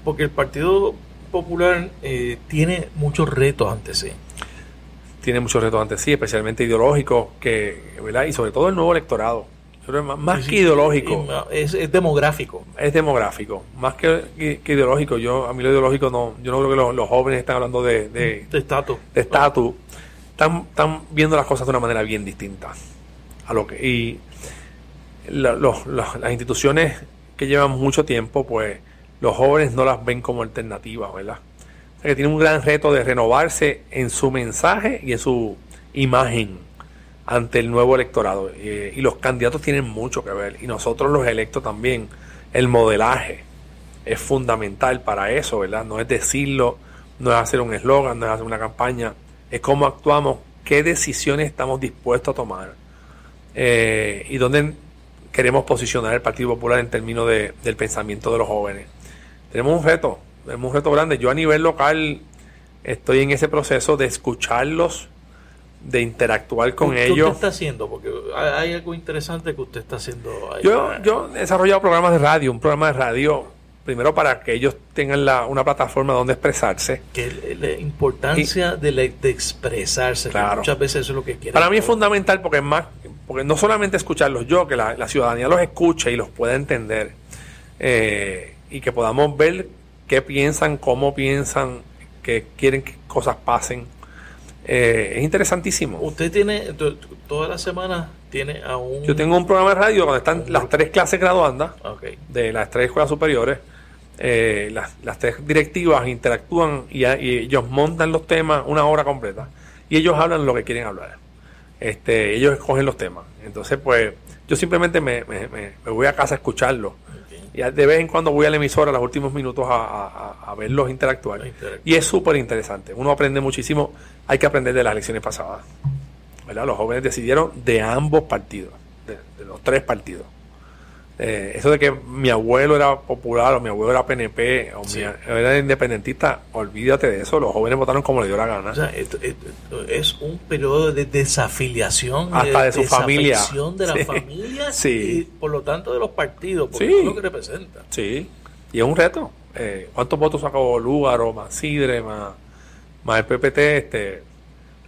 porque el Partido Popular eh, tiene muchos retos ante sí. Tiene muchos retos ante sí, especialmente ideológicos, que, ¿verdad? y sobre todo el nuevo electorado. Más, que ideológico. Es, demográfico. Es demográfico. Más que, ideológico. Yo, a mí lo ideológico no. Yo no creo que los, jóvenes están hablando de. De estatus. De estatus. Están, están viendo las cosas de una manera bien distinta. A lo que. Y las instituciones que llevan mucho tiempo, pues los jóvenes no las ven como alternativas, ¿verdad? O sea que tienen un gran reto de renovarse en su mensaje y en su imagen ante el nuevo electorado. y los candidatos tienen mucho que ver, y nosotros los electos también. El modelaje es fundamental para eso, ¿verdad? No es decirlo, no es hacer un eslogan, no es hacer una campaña, es cómo actuamos, qué decisiones estamos dispuestos a tomar eh, y dónde queremos posicionar el Partido Popular en términos de, del pensamiento de los jóvenes. Tenemos un reto, tenemos un reto grande. Yo a nivel local estoy en ese proceso de escucharlos, de interactuar con ellos. ¿Qué usted está haciendo? Porque hay algo interesante que usted está haciendo ahí. Yo, yo he desarrollado programas de radio, un programa de radio primero para que ellos tengan la, una plataforma donde expresarse. Que la importancia de, de, expresarse, claro. muchas veces eso es lo que quieren. Para mí es fundamental porque es más, porque no solamente escucharlos yo, que la, ciudadanía los escuche y los pueda entender, eh, y que podamos ver qué piensan, cómo piensan, que quieren que cosas pasen. Eh, es interesantísimo. Usted tiene, toda la semana tiene a un... Yo tengo un programa de radio donde están las tres clases graduandas de las tres escuelas superiores. Eh, las, las, tres directivas interactúan y, ellos montan los temas una hora completa. Y ellos hablan lo que quieren hablar. Este, ellos escogen los temas. Entonces, pues, yo simplemente me, voy a casa a escucharlo. Y de vez en cuando voy a la emisora los últimos minutos a, verlos interactuar. Y es súper interesante. Uno aprende muchísimo. Hay que aprender de las elecciones pasadas. Los jóvenes decidieron de ambos partidos, de los tres partidos. Eh, eso de que mi abuelo era popular o mi abuelo era PNP o mi, era independentista, olvídate de eso, los jóvenes votaron como le dio la gana. es un periodo de desafiliación, hasta de, su familia. de la familia y por lo tanto de los partidos, porque es lo que representa. Sí, y es un reto. Eh, ¿Cuántos votos sacó Lúgaro, más Sidre, más, más el PPT? Este,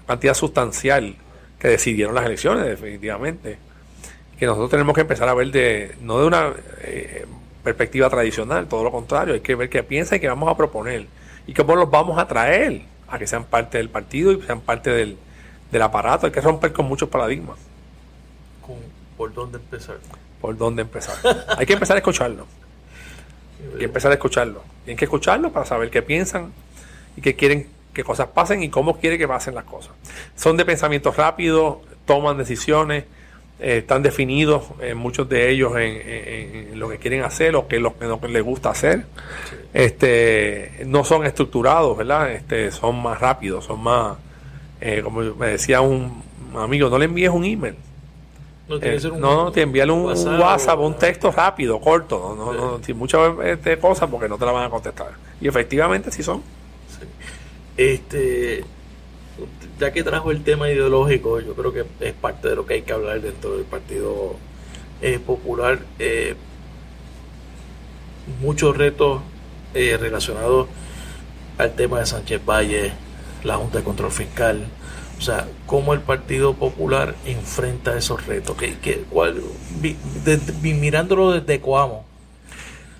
cantidad sustancial que decidieron las elecciones, definitivamente que nosotros tenemos que empezar a ver de no de una eh, perspectiva tradicional, todo lo contrario, hay que ver qué piensa y qué vamos a proponer y cómo los vamos a traer a que sean parte del partido y sean parte del, del aparato. Hay que romper con muchos paradigmas. ¿Por dónde empezar? ¿Por dónde empezar? hay que empezar a escucharlo. Hay que empezar a escucharlo. Tienen que escucharlo para saber qué piensan y qué quieren que cosas pasen y cómo quiere que pasen las cosas. Son de pensamiento rápido, toman decisiones, eh, están definidos eh, muchos de ellos en, lo que quieren hacer o que lo, lo que les gusta hacer. Este, no son estructurados, ¿verdad? Este, son más rápidos, son más, eh, como me decía un amigo, no le envíes un email. No, tiene un, no, te envíale un WhatsApp, un texto rápido, corto, no, no, no muchas este, cosas porque no te la van a contestar. Y efectivamente sí son. Este, ya que trajo el tema ideológico, yo creo que es parte de lo que hay que hablar dentro del Partido eh, Popular. Eh, muchos retos eh, relacionados al tema de Sánchez Valle, la Junta de Control Fiscal. O sea, cómo el Partido Popular enfrenta esos retos. ¿Qué, qué, cuál, mirándolo desde Coamo.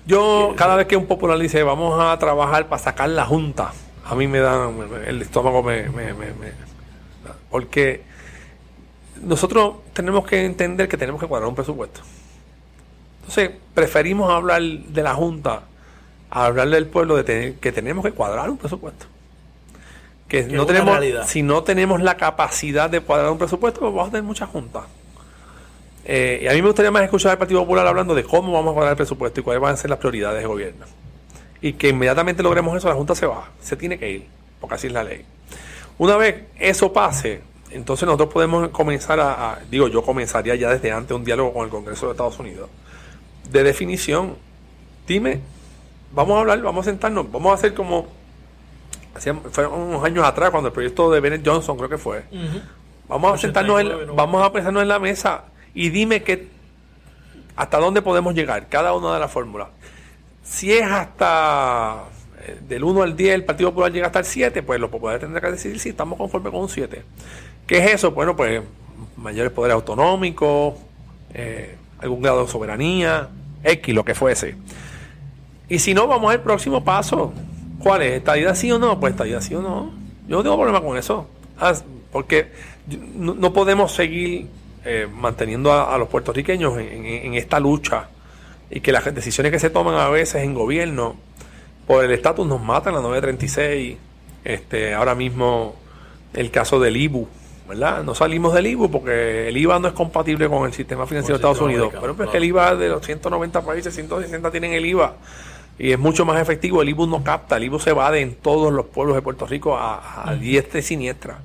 Yo, cada vez que un popular dice, vamos a trabajar para sacar la Junta, a mí me da el estómago me, me, me, porque nosotros tenemos que entender que tenemos que cuadrar un presupuesto. Entonces, preferimos hablar de la Junta a hablar del pueblo de que tenemos que cuadrar un presupuesto. Que no tenemos, si no tenemos la capacidad de cuadrar un presupuesto, pues vamos a tener muchas juntas. Eh, y a mí me gustaría más escuchar al Partido Popular hablando de cómo vamos a cuadrar el presupuesto y cuáles van a ser las prioridades del gobierno y que inmediatamente logremos eso, la Junta se va, se tiene que ir, porque así es la ley. Una vez eso pase, entonces nosotros podemos comenzar a, digo, yo comenzaría ya desde antes un diálogo con el Congreso de Estados Unidos, de definición. Dime, vamos a hablar, vamos a sentarnos, vamos a hacer como, fue unos años atrás, cuando el proyecto de Bennett Johnson creo que fue. Vamos a sentarnos, en, vamos a pensarnos en la mesa y dime que, hasta dónde podemos llegar, cada una de las fórmulas. Si es hasta del 1 al 10 el Partido Popular llega hasta el 7, pues los populares tendrán que decidir si estamos conformes con un 7. ¿Qué es eso? Bueno, pues mayores poderes autonómicos, eh, algún grado de soberanía, X, lo que fuese. Y si no, vamos al próximo paso. ¿Cuál es? ¿Estadía sí o no? Pues estadía sí o no. Yo no tengo problema con eso. Ah, porque no, podemos seguir eh, manteniendo a, los puertorriqueños en esta lucha y que las decisiones que se toman a veces en gobierno por el estatus nos matan, la 936, este, ahora mismo el caso del IBU, ¿verdad? No salimos del IBU porque el IVA no es compatible con el sistema financiero de Estados Unidos, pero es que el IVA de los 190 países, 160 tienen el IVA y es mucho más efectivo, el IBU no capta, el IBU se va de en todos los pueblos de Puerto Rico a, a diestra y siniestra.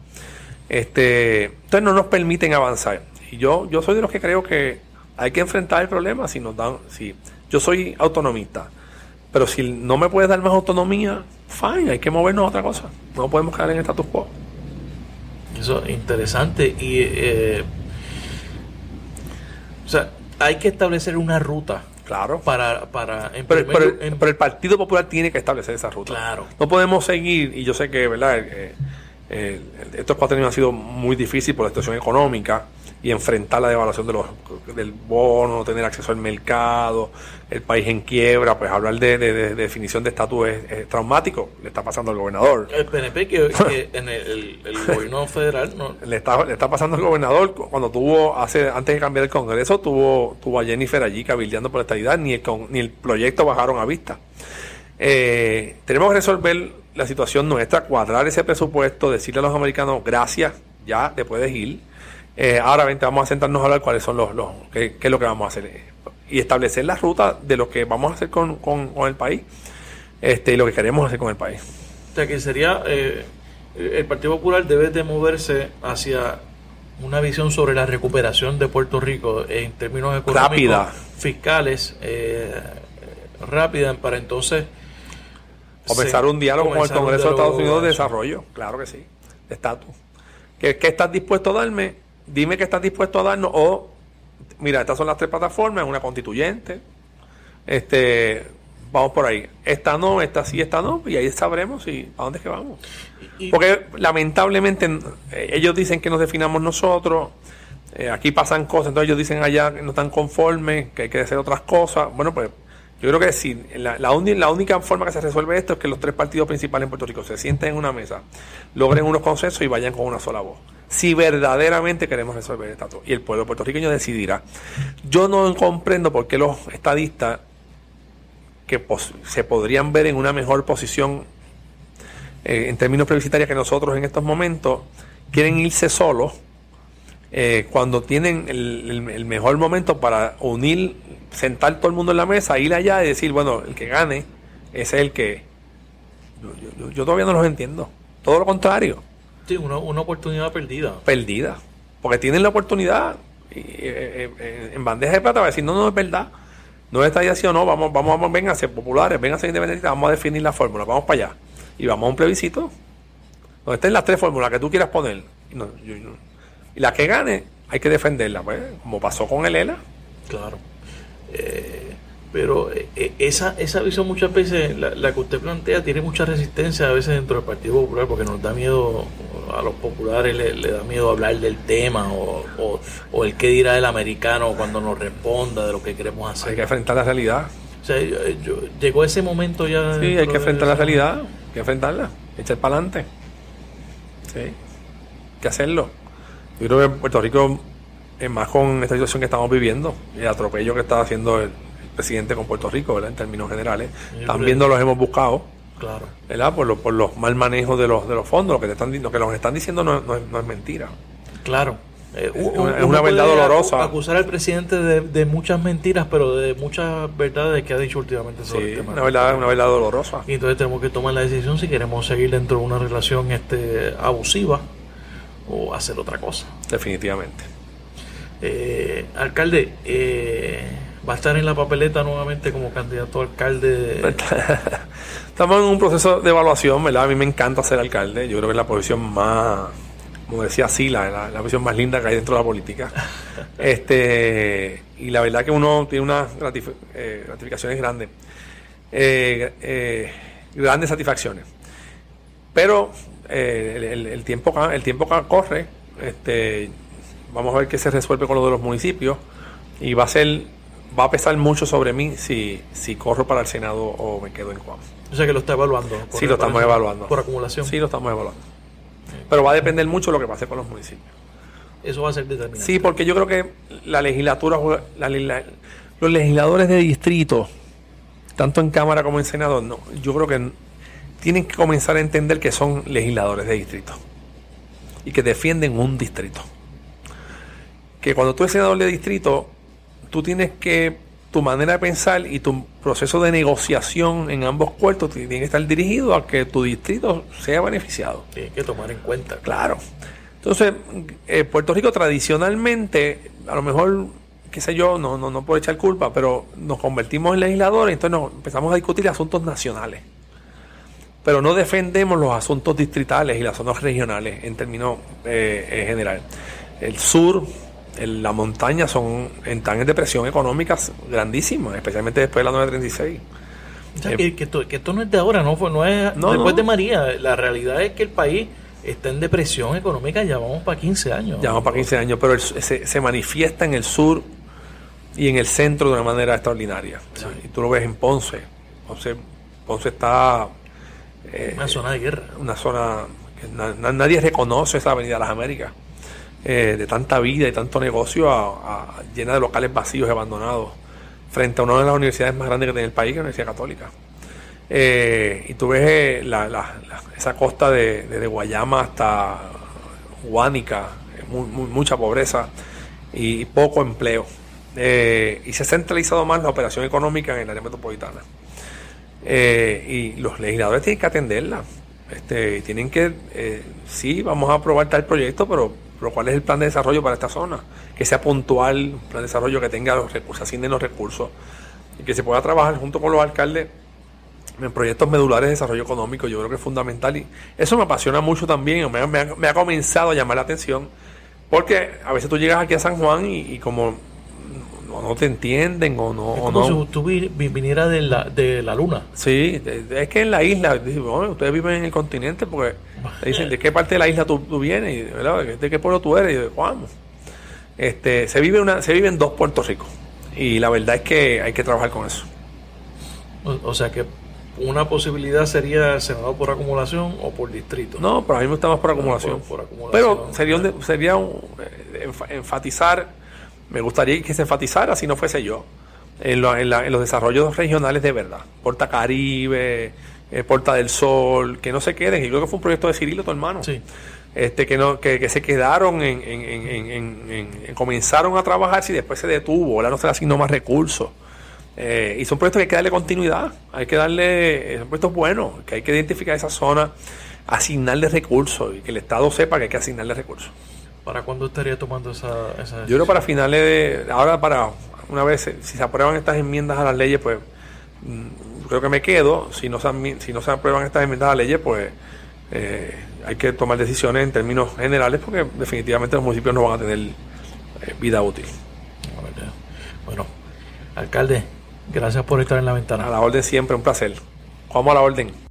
Este, entonces no nos permiten avanzar. Y yo, yo soy de los que creo que hay que enfrentar el problema si nos dan, si yo soy autonomista, pero si no me puedes dar más autonomía, fine, hay que movernos a otra cosa. No podemos quedar en el status quo. Eso es interesante y eh, o sea, hay que establecer una ruta. Claro. Para, para pero, el, Partido Popular tiene que establecer esa ruta. Claro. No podemos seguir, y yo sé que, ¿verdad? Eh, eh, estos cuatro años han sido muy difíciles por la situación económica y enfrentar la devaluación de los, del bono, tener acceso al mercado, el país en quiebra, pues hablar de, definición de estatus es, traumático, le está pasando al gobernador. El PNP que, [LAUGHS] en el, gobierno federal no. Le está, le está pasando al gobernador cuando tuvo, hace antes de cambiar el Congreso, tuvo, tuvo a Jennifer allí cabildeando por la estabilidad, ni el, ni el proyecto bajaron a vista. Eh, tenemos que resolver la situación nuestra, cuadrar ese presupuesto, decirle a los americanos gracias, ya te puedes ir eh, ahora vamos a sentarnos a hablar cuáles son los, los qué, es lo que vamos a hacer y establecer la ruta de lo que vamos a hacer con, el país este, y lo que queremos hacer con el país. O sea que sería, eh, el Partido Popular debe de moverse hacia una visión sobre la recuperación de Puerto Rico en términos económicos, fiscales, eh, rápida, para entonces... Comenzar un diálogo con el Congreso de Estados Unidos de desarrollo, claro que sí, de estatus. ¿Qué, ¿Qué estás dispuesto a darme? Dime que estás dispuesto a darnos, o mira, estas son las tres plataformas, una constituyente, este, vamos por ahí. Esta no, esta sí, esta no, y ahí sabremos si a dónde es que vamos. Porque lamentablemente ellos dicen que nos definamos nosotros, eh, aquí pasan cosas, entonces ellos dicen allá que no están conformes, que hay que hacer otras cosas. Bueno, pues yo creo que sí, la, la, única forma que se resuelve esto es que los tres partidos principales en Puerto Rico se sienten en una mesa, logren unos consensos y vayan con una sola voz. Si verdaderamente queremos resolver el estatus. Y el pueblo puertorriqueño decidirá. Yo no comprendo por qué los estadistas que se podrían ver en una mejor posición eh, en términos plebiscitarios que nosotros en estos momentos, quieren irse solos eh, cuando tienen el, el, mejor momento para unir, sentar todo el mundo en la mesa, ir allá y decir, bueno, el que gane, es el que... Yo, yo, todavía no los entiendo. Todo lo contrario. Sí, una, una oportunidad perdida. Perdida. Porque tienen la oportunidad y, en bandeja de plata para decir, no, no es verdad. No está así o no, vamos, vamos, vamos, vengan a ser populares, vengan a ser independientes, vamos a definir la fórmula, vamos para allá. Y vamos a un plebiscito. Donde estén las tres fórmulas que tú quieras poner. y la que gane, hay que defenderla, pues, como pasó con el ELA. Claro. Eh, pero eh, esa, esa visión muchas veces, la, que usted plantea, tiene mucha resistencia a veces dentro del Partido Popular porque nos da miedo, a los populares le, da miedo hablar del tema o, o, el qué dirá el americano cuando nos responda de lo que queremos hacer. Hay que enfrentar la realidad. O sea, llegó ese momento ya. Sí, hay que enfrentar la realidad, hay que enfrentarla, echar para adelante. Sí, hay que hacerlo. Yo creo que Puerto Rico, es más con esta situación que estamos viviendo, el atropello que está haciendo el presidente con Puerto Rico, ¿verdad? En términos generales. También nos los hemos buscado. Claro. ¿Verdad? Por, por los mal manejos de los, de los fondos. Lo que, te están, lo que nos están diciendo no, no, es, mentira. Claro. Eh, es una verdad dolorosa. Acusar al presidente de, muchas mentiras, pero de muchas verdades que ha dicho últimamente sobre sí, Una verdad, una verdad dolorosa. Y entonces tenemos que tomar la decisión si queremos seguir dentro de una relación este, abusiva o hacer otra cosa. Definitivamente. Eh, alcalde, eh, va a estar en la papeleta nuevamente como candidato a alcalde. [LAUGHS] Estamos en un proceso de evaluación, ¿verdad? A mí me encanta ser alcalde. Yo creo que es la posición más, como decía Sila, la, la posición más linda que hay dentro de la política. [LAUGHS] este Y la verdad que uno tiene unas eh, gratificaciones grandes. Eh, eh, grandes satisfacciones. Pero el, tiempo, el tiempo corre. Este, vamos a ver qué se resuelve con lo de los municipios. Y va a ser va a pesar mucho sobre mí si, si corro para el Senado o me quedo en Juan. O sea que lo está evaluando. Sí, lo estamos evaluando. Por acumulación. Sí, lo estamos evaluando. Pero va a depender mucho de lo que pase con los municipios. Eso va a ser determinante. Sí, porque yo creo que la legislatura, los legisladores de distrito, tanto en Cámara como en Senado, no, yo creo que tienen que comenzar a entender que son legisladores de distrito y que defienden un distrito. Que cuando tú eres senador de distrito, tú tienes que, tu manera de pensar y tu proceso de negociación en ambos puertos tiene que estar dirigido a que tu distrito sea beneficiado. Tienes que tomar en cuenta. Claro. Entonces, eh, Puerto Rico tradicionalmente, a lo mejor, qué sé yo, no, no, no puedo echar culpa, pero nos convertimos en legisladores, entonces nos empezamos a discutir asuntos nacionales. Pero no defendemos los asuntos distritales y las zonas regionales en términos eh, general. El sur en la montaña son están en depresión económica grandísima, especialmente después de la 936. O sea, que, esto, no es de ahora, no, no es después de María. La realidad es que el país está en depresión económica ya vamos para 15 años. Ya vamos para 15 años, pero se, se, manifiesta en el sur y en el centro de una manera extraordinaria. Y tú lo ves en Ponce. Ponce, Ponce está... Eh, una zona de guerra. Una zona que nadie reconoce esa Avenida de las Américas. Eh, de tanta vida y tanto negocio a, llena de locales vacíos y abandonados frente a una de las universidades más grandes que tiene el país, que es la Universidad Católica. Eh, y tú ves eh, esa costa de, Guayama hasta Huánica, mucha pobreza y, poco empleo. y se ha centralizado más la operación económica en el área metropolitana. y los legisladores tienen que atenderla. Este, tienen que, sí, vamos a aprobar tal proyecto, pero lo cual es el plan de desarrollo para esta zona, que sea puntual, un plan de desarrollo que tenga los recursos, asignen los recursos y que se pueda trabajar junto con los alcaldes en proyectos medulares de desarrollo económico, yo creo que es fundamental y eso me apasiona mucho también, me, ha, comenzado a llamar la atención, porque a veces tú llegas aquí a San Juan y como no te entienden o no. Es como si tú vinieras de la, de la luna. Sí, es que en la isla, ustedes viven en el continente porque dicen de qué parte de la isla tú, vienes, ¿verdad? ¿De qué pueblo tú eres? Y de Juan. Este, se vive una, se vive en dos Puerto Rico y la verdad es que hay que trabajar con eso. O, sea que una posibilidad sería senador por acumulación o por distrito. No, pero a mí me gusta más por acumulación. Pero sería, sería eh, enfatizar me gustaría que se enfatizara, si no fuese yo, en, los desarrollos regionales de verdad. Porta Caribe, eh, Porta del Sol, que no se queden. Y creo que fue un proyecto de Cirilo, tu hermano. Sí. este, que, no, que, se quedaron en, en, comenzaron a trabajar y después se detuvo, ahora no se le asignó más recursos. Eh, y son proyectos que hay que darle continuidad, hay que darle, son proyectos buenos, que hay que identificar esa zona, asignarle recursos y que el Estado sepa que hay que asignarle recursos. ¿Para cuándo estaría tomando esa, esa Yo creo para finales de, ahora para, una vez, si se aprueban estas enmiendas a las leyes, pues mm, creo que me quedo, si no se, si no se aprueban estas enmiendas a las leyes, pues eh, hay que tomar decisiones en términos generales porque definitivamente los municipios no van a tener eh, vida útil. Bueno, alcalde, gracias por estar en la ventana. A la orden siempre, un placer. Vamos a la orden.